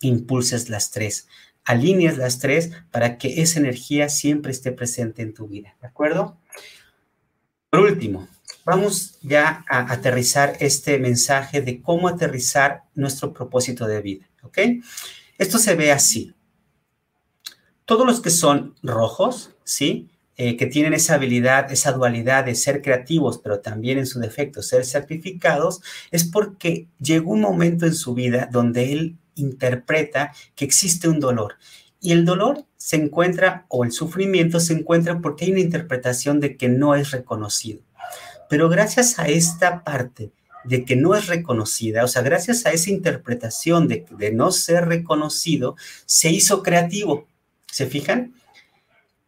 Speaker 1: impulses las tres, alinees las tres para que esa energía siempre esté presente en tu vida, ¿de acuerdo? Por último, vamos ya a aterrizar este mensaje de cómo aterrizar nuestro propósito de vida, ¿ok? Esto se ve así. Todos los que son rojos, ¿sí? Eh, que tienen esa habilidad, esa dualidad de ser creativos, pero también en su defecto ser sacrificados, es porque llegó un momento en su vida donde él interpreta que existe un dolor. Y el dolor se encuentra, o el sufrimiento se encuentra porque hay una interpretación de que no es reconocido. Pero gracias a esta parte de que no es reconocida, o sea, gracias a esa interpretación de, no ser reconocido, se hizo creativo. ¿Se fijan?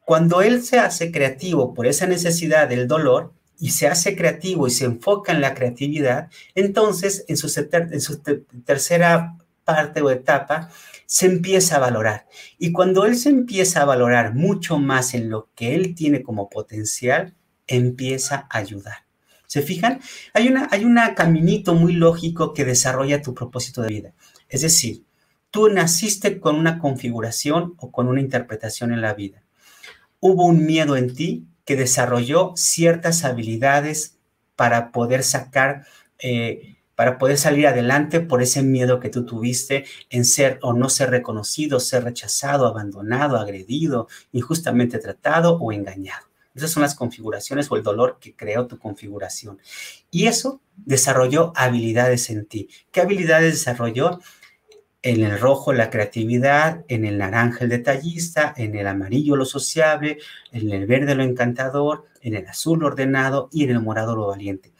Speaker 1: Cuando él se hace creativo por esa necesidad del dolor, y se hace creativo y se enfoca en la creatividad, entonces en su, en su tercera parte o etapa, se empieza a valorar. Y cuando él se empieza a valorar mucho más en lo que él tiene como potencial, empieza a ayudar. ¿Se fijan? Hay una hay un caminito muy lógico que desarrolla tu propósito de vida. Es decir, tú naciste con una configuración o con una interpretación en la vida. Hubo un miedo en ti que desarrolló ciertas habilidades para poder sacar eh, para poder salir adelante por ese miedo que tú tuviste en ser o no ser reconocido, ser rechazado, abandonado, agredido, injustamente tratado o engañado. Esas son las configuraciones o el dolor que creó tu configuración. Y eso desarrolló habilidades en ti. ¿Qué habilidades desarrolló? En el rojo la creatividad, en el naranja el detallista, en el amarillo lo sociable, en el verde lo encantador, en el azul lo ordenado y en el morado lo valiente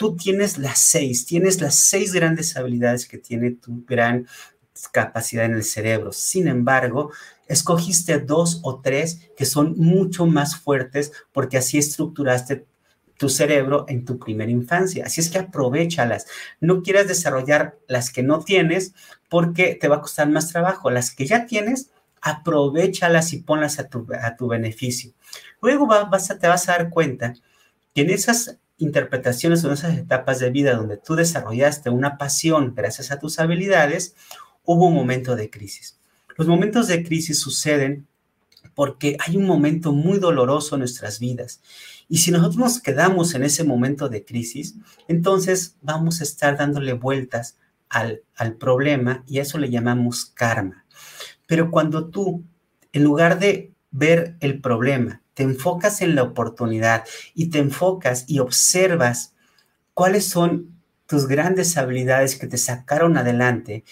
Speaker 1: tú tienes las seis, tienes las seis grandes habilidades que tiene tu gran capacidad en el cerebro. Sin embargo, escogiste dos o tres que son mucho más fuertes porque así estructuraste tu cerebro en tu primera infancia. Así es que aprovechalas. No quieras desarrollar las que no tienes porque te va a costar más trabajo. Las que ya tienes, aprovechalas y ponlas a tu, a tu beneficio. Luego vas te vas a dar cuenta que en esas interpretaciones en esas etapas de vida donde tú desarrollaste una pasión gracias a tus habilidades, hubo un momento de crisis. Los momentos de crisis suceden porque hay un momento muy doloroso en nuestras vidas. Y si nosotros nos quedamos en ese momento de crisis, entonces vamos a estar dándole vueltas al, al problema y a eso le llamamos karma. Pero cuando tú, en lugar de ver el problema, te enfocas en la oportunidad y te enfocas y observas cuáles son tus grandes habilidades que te sacaron adelante.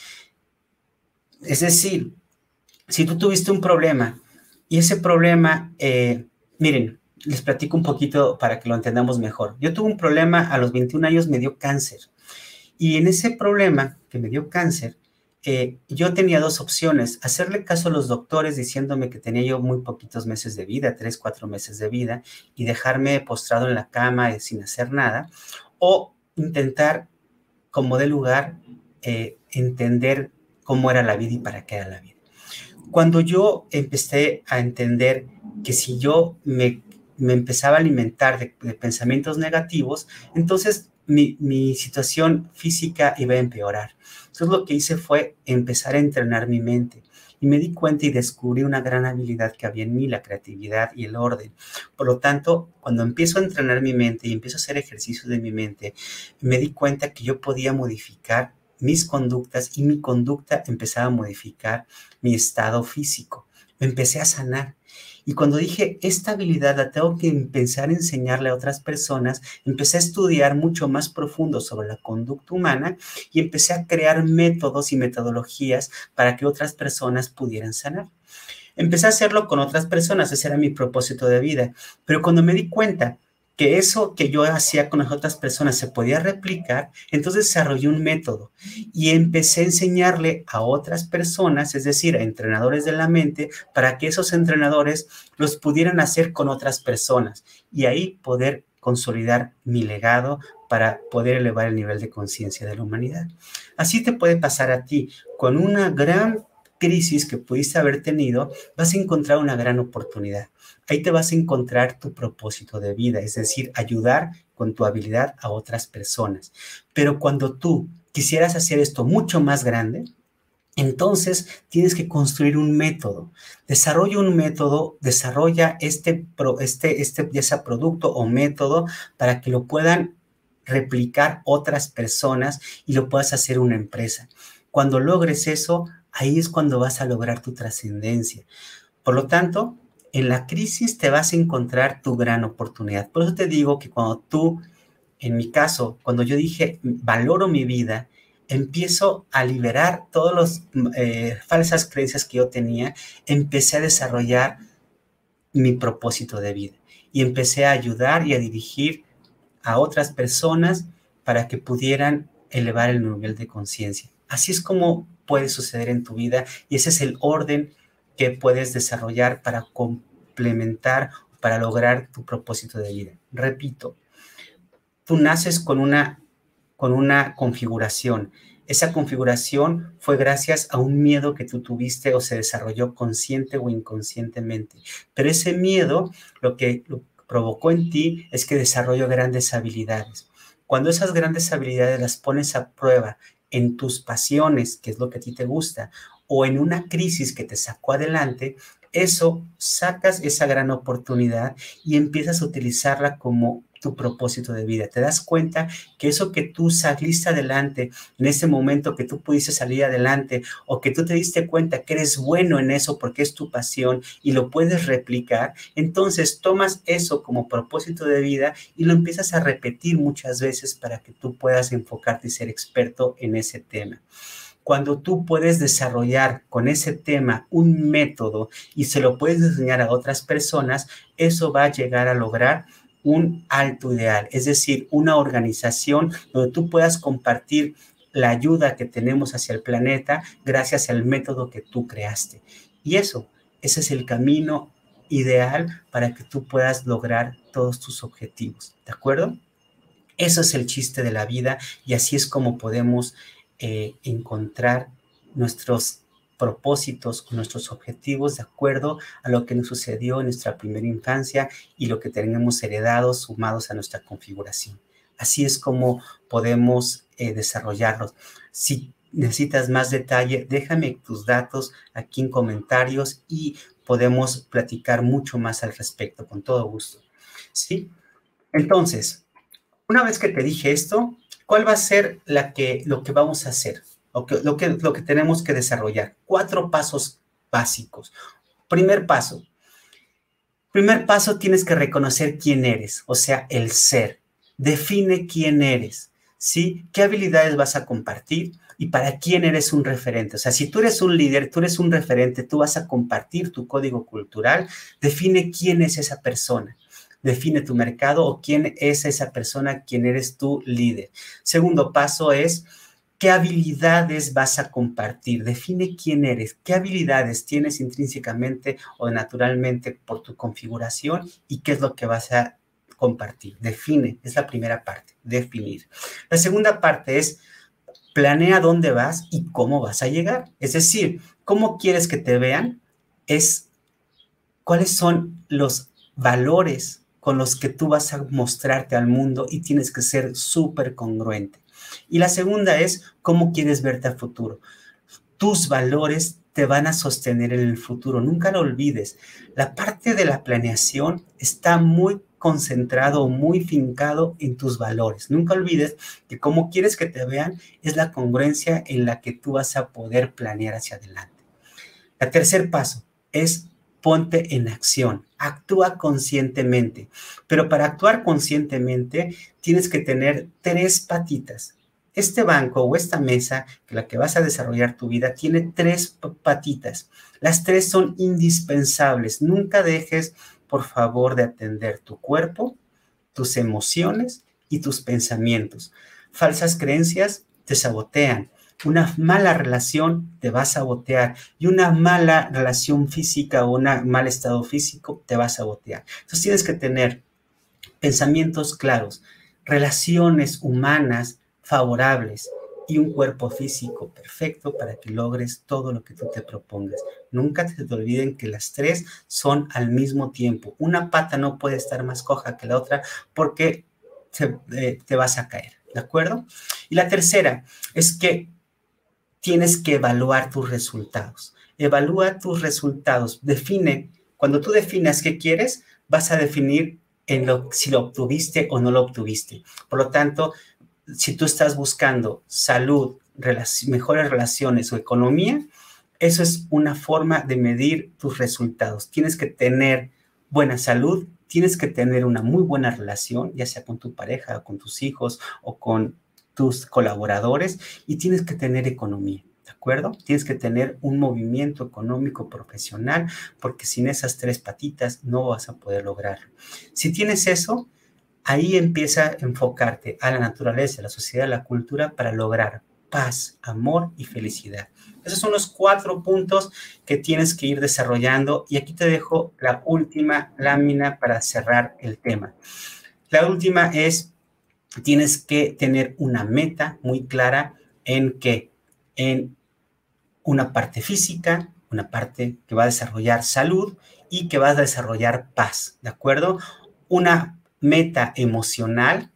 Speaker 1: Es decir, si tú tuviste un problema y ese problema, eh, miren, les platico un poquito para que lo entendamos mejor. Yo tuve un problema a los 21 años, me dio cáncer. Y en ese problema que me dio cáncer, eh, yo tenía dos opciones, hacerle caso a los doctores diciéndome que tenía yo muy poquitos meses de vida, tres, cuatro meses de vida, y dejarme postrado en la cama eh, sin hacer nada, o intentar, como de lugar, entender cómo era la vida y para qué era la vida. Cuando yo empecé a entender que si yo me, empezaba a alimentar de, pensamientos negativos, entonces mi, mi situación física iba a empeorar entonces lo que hice fue empezar a entrenar mi mente y me di cuenta y descubrí una gran habilidad que había en mí, la creatividad y el orden. Por lo tanto, cuando empiezo a entrenar mi mente y empiezo a hacer ejercicio de mi mente, me di cuenta que yo podía modificar mis conductas y mi conducta empezaba a modificar mi estado físico. Me empecé a sanar y cuando dije, esta habilidad la tengo que empezar a enseñarle a otras personas, empecé a estudiar mucho más profundo sobre la conducta humana y empecé a crear métodos y metodologías para que otras personas pudieran sanar. Empecé a hacerlo con otras personas, ese era mi propósito de vida, pero cuando me di cuenta que eso que yo hacía con las otras personas se podía replicar, entonces desarrollé un método y empecé a enseñarle a otras personas, es decir, a entrenadores de la mente, para que esos entrenadores los pudieran hacer con otras personas y ahí poder consolidar mi legado para poder elevar el nivel de conciencia de la humanidad. Así te puede pasar a ti con una gran crisis que pudiste haber tenido, vas a encontrar una gran oportunidad. Ahí te vas a encontrar tu propósito de vida, es decir, ayudar con tu habilidad a otras personas. Pero cuando tú quisieras hacer esto mucho más grande, entonces tienes que construir un método. Desarrolla un método, desarrolla este, este, este, ese producto o método para que lo puedan replicar otras personas y lo puedas hacer una empresa. Cuando logres eso, ahí es cuando vas a lograr tu trascendencia. Por lo tanto, en la crisis te vas a encontrar tu gran oportunidad. Por eso te digo que cuando tú, en mi caso, cuando yo dije, valoro mi vida, empiezo a liberar todas las eh, falsas creencias que yo tenía, empecé a desarrollar mi propósito de vida y empecé a ayudar y a dirigir a otras personas para que pudieran elevar el nivel de conciencia. Así es como puede suceder en tu vida y ese es el orden que puedes desarrollar para complementar, para lograr tu propósito de vida. Repito, tú naces con una, con una configuración. Esa configuración fue gracias a un miedo que tú tuviste o se desarrolló consciente o inconscientemente. Pero ese miedo lo que provocó en ti es que desarrolló grandes habilidades. Cuando esas grandes habilidades las pones a prueba en tus pasiones, que es lo que a ti te gusta, o en una crisis que te sacó adelante, eso sacas esa gran oportunidad y empiezas a utilizarla como tu propósito de vida. Te das cuenta que eso que tú saliste adelante en ese momento que tú pudiste salir adelante o que tú te diste cuenta que eres bueno en eso porque es tu pasión y lo puedes replicar, entonces tomas eso como propósito de vida y lo empiezas a repetir muchas veces para que tú puedas enfocarte y ser experto en ese tema cuando tú puedes desarrollar con ese tema un método y se lo puedes enseñar a otras personas, eso va a llegar a lograr un alto ideal, es decir, una organización donde tú puedas compartir la ayuda que tenemos hacia el planeta gracias al método que tú creaste. Y eso, ese es el camino ideal para que tú puedas lograr todos tus objetivos, ¿de acuerdo? Eso es el chiste de la vida y así es como podemos eh, encontrar nuestros propósitos nuestros objetivos de acuerdo a lo que nos sucedió en nuestra primera infancia y lo que tenemos heredados sumados a nuestra configuración. Así es como podemos eh, desarrollarlos. Si necesitas más detalle, déjame tus datos aquí en comentarios y podemos platicar mucho más al respecto, con todo gusto. ¿Sí? Entonces, una vez que te dije esto, ¿cuál va a ser la que, lo que vamos a hacer? O lo, que, lo que tenemos que desarrollar. Cuatro pasos básicos. Primer paso. Primer paso, tienes que reconocer quién eres, o sea, el ser. Define quién eres, ¿sí? ¿Qué habilidades vas a compartir? y para quién eres un referente. O sea, si tú eres un líder, tú eres un referente, tú vas a compartir tu código cultural, define quién es esa persona. Define tu mercado o quién es esa persona, quién eres tu líder. Segundo paso es qué habilidades vas a compartir. Define quién eres, qué habilidades tienes intrínsecamente o naturalmente por tu configuración y qué es lo que vas a compartir. Define, es la primera parte, definir. La segunda parte es planea dónde vas y cómo vas a llegar. Es decir, cómo quieres que te vean es cuáles son los valores con los que tú vas a mostrarte al mundo y tienes que ser súper congruente. Y la segunda es cómo quieres verte al futuro. Tus valores te van a sostener en el futuro. Nunca lo olvides. La parte de la planeación está muy concentrado muy fincado en tus valores. Nunca olvides que como quieres que te vean es la congruencia en la que tú vas a poder planear hacia adelante. El tercer paso es ponte en acción, actúa conscientemente. Pero para actuar conscientemente tienes que tener tres patitas. Este banco o esta mesa, que la que vas a desarrollar tu vida, tiene tres patitas. Las tres son indispensables. Nunca dejes por favor de atender tu cuerpo, tus emociones y tus pensamientos. Falsas creencias te sabotean. Una mala relación te va a sabotear y una mala relación física o un mal estado físico te va a sabotear. Entonces tienes que tener pensamientos claros, relaciones humanas favorables, y un cuerpo físico perfecto para que logres todo lo que tú te propongas. Nunca te, olviden que las tres son al mismo tiempo. Una pata no puede estar más coja que la otra porque te, eh, te vas a caer, ¿de acuerdo? Y la tercera es que tienes que evaluar tus resultados. Evalúa tus resultados. Define, cuando tú defines qué quieres, vas a definir si lo obtuviste o no lo obtuviste. Por lo tanto, si tú estás buscando salud, mejores relaciones o economía, eso es una forma de medir tus resultados. Tienes que tener buena salud, tienes que tener una muy buena relación, ya sea con tu pareja, con tus hijos o con tus colaboradores, y tienes que tener economía. ¿De acuerdo? Tienes que tener un movimiento económico profesional, porque sin esas tres patitas no vas a poder lograrlo. Si tienes eso, ahí empieza a enfocarte a la naturaleza, a la sociedad, a la cultura para lograr paz, amor y felicidad. Esos son los cuatro puntos que tienes que ir desarrollando y aquí te dejo la última lámina para cerrar el tema. La última es, tienes que tener una meta muy clara en que en una parte física, una parte que va a desarrollar salud y que va a desarrollar paz, ¿de acuerdo? Una meta emocional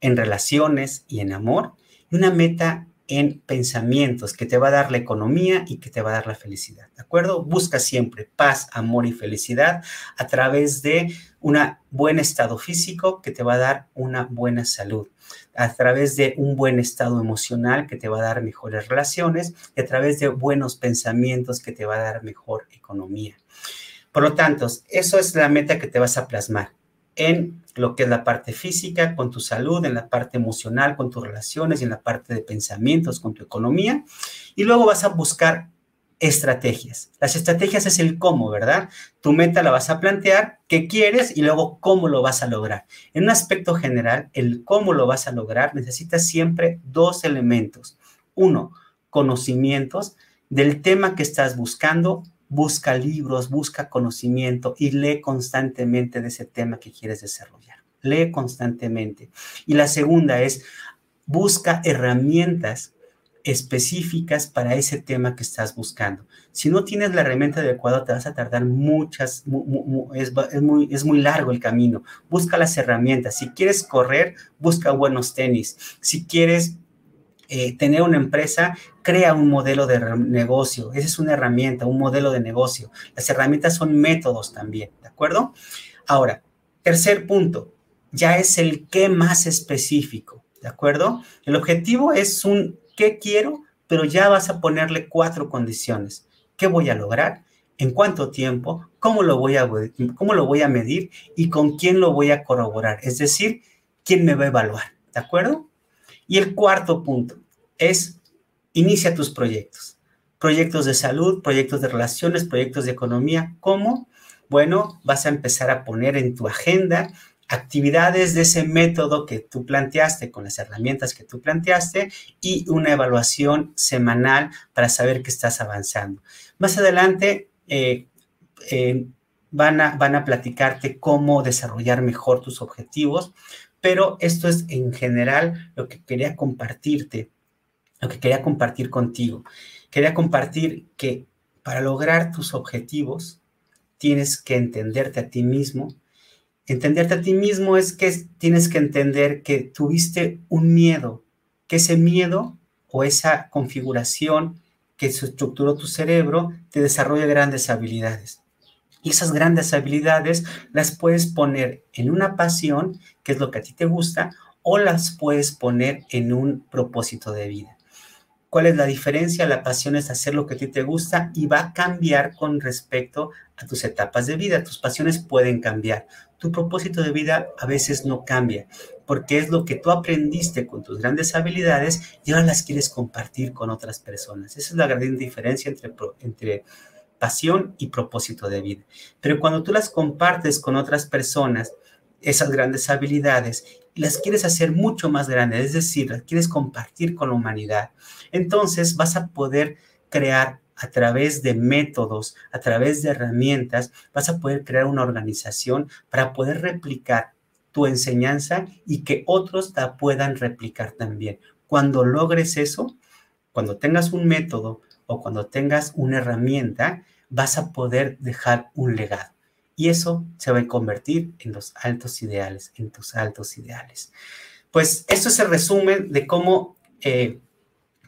Speaker 1: en relaciones y en amor y una meta en pensamientos que te va a dar la economía y que te va a dar la felicidad, ¿de acuerdo? Busca siempre paz, amor y felicidad a través de un buen estado físico que te va a dar una buena salud, a través de un buen estado emocional que te va a dar mejores relaciones y a través de buenos pensamientos que te va a dar mejor economía. Por lo tanto, eso es la meta que te vas a plasmar en lo que es la parte física, con tu salud, en la parte emocional, con tus relaciones y en la parte de pensamientos, con tu economía. Y luego vas a buscar estrategias. Las estrategias es el cómo, ¿verdad? Tu meta la vas a plantear, qué quieres y luego cómo lo vas a lograr. En un aspecto general, el cómo lo vas a lograr necesitas siempre dos elementos. Uno, conocimientos del tema que estás buscando busca libros, busca conocimiento y lee constantemente de ese tema que quieres desarrollar. Lee constantemente. Y la segunda es, busca herramientas específicas para ese tema que estás buscando. Si no tienes la herramienta adecuada, te vas a tardar muchas, es, muy, es muy largo el camino. Busca las herramientas. Si quieres correr, busca buenos tenis. Si quieres eh, tener una empresa, crea un modelo de negocio. Esa es una herramienta, un modelo de negocio. Las herramientas son métodos también, ¿de acuerdo? Ahora, tercer punto, ya es el qué más específico, ¿de acuerdo? El objetivo es un qué quiero, pero ya vas a ponerle cuatro condiciones. ¿Qué voy a lograr? ¿En cuánto tiempo? ¿Cómo lo voy a, cómo lo voy a medir? ¿Y con quién lo voy a corroborar? Es decir, ¿quién me va a evaluar? ¿De acuerdo? Y el cuarto punto es inicia tus proyectos. Proyectos de salud, proyectos de relaciones, proyectos de economía. ¿Cómo? Bueno, vas a empezar a poner en tu agenda actividades de ese método que tú planteaste, con las herramientas que tú planteaste y una evaluación semanal para saber que estás avanzando. Más adelante eh, eh, van, a, van a platicarte cómo desarrollar mejor tus objetivos, pero esto es en general lo que quería compartirte, lo que quería compartir contigo. Quería compartir que para lograr tus objetivos tienes que entenderte a ti mismo, Entenderte a ti mismo es que tienes que entender que tuviste un miedo, que ese miedo o esa configuración que estructuró tu cerebro te desarrolla grandes habilidades. Y esas grandes habilidades las puedes poner en una pasión, que es lo que a ti te gusta, o las puedes poner en un propósito de vida. ¿Cuál es la diferencia? La pasión es hacer lo que a ti te gusta y va a cambiar con respecto a tus etapas de vida. Tus pasiones pueden cambiar tu propósito de vida a veces no cambia, porque es lo que tú aprendiste con tus grandes habilidades y ahora las quieres compartir con otras personas. Esa es la gran diferencia entre, entre pasión y propósito de vida. Pero cuando tú las compartes con otras personas, esas grandes habilidades, las quieres hacer mucho más grandes, es decir, las quieres compartir con la humanidad, entonces vas a poder crear a través de métodos, a través de herramientas, vas a poder crear una organización para poder replicar tu enseñanza y que otros la puedan replicar también. Cuando logres eso, cuando tengas un método o cuando tengas una herramienta, vas a poder dejar un legado. Y eso se va a convertir en los altos ideales, en tus altos ideales. Pues esto es el resumen de cómo, eh,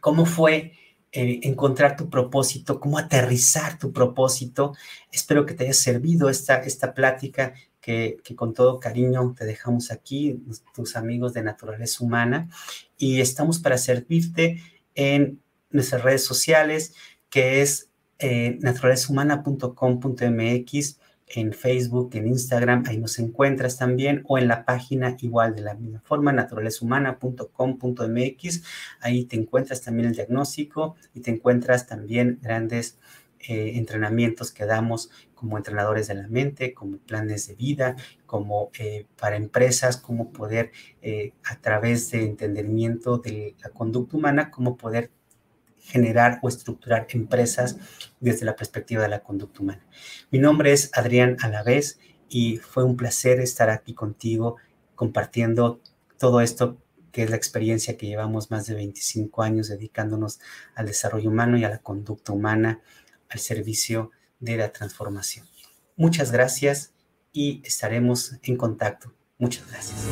Speaker 1: cómo fue eh, encontrar tu propósito, cómo aterrizar tu propósito. Espero que te haya servido esta, esta plática que, que, con todo cariño te dejamos aquí, tus amigos de Naturaleza Humana, y estamos para servirte en nuestras redes sociales, que es eh, naturalezahumana.com.mx en Facebook, en Instagram, ahí nos encuentras también, o en la página igual de la misma forma, naturalezhumana.com.mx, ahí te encuentras también el diagnóstico y te encuentras también grandes eh, entrenamientos que damos como entrenadores de la mente, como planes de vida, como eh, para empresas, cómo poder eh, a través de entendimiento de la conducta humana, cómo poder generar o estructurar empresas desde la perspectiva de la conducta humana. Mi nombre es Adrián Alavés y fue un placer estar aquí contigo compartiendo todo esto que es la experiencia que llevamos más de 25 años dedicándonos al desarrollo humano y a la conducta humana, al servicio de la transformación. Muchas gracias y estaremos en contacto. Muchas gracias.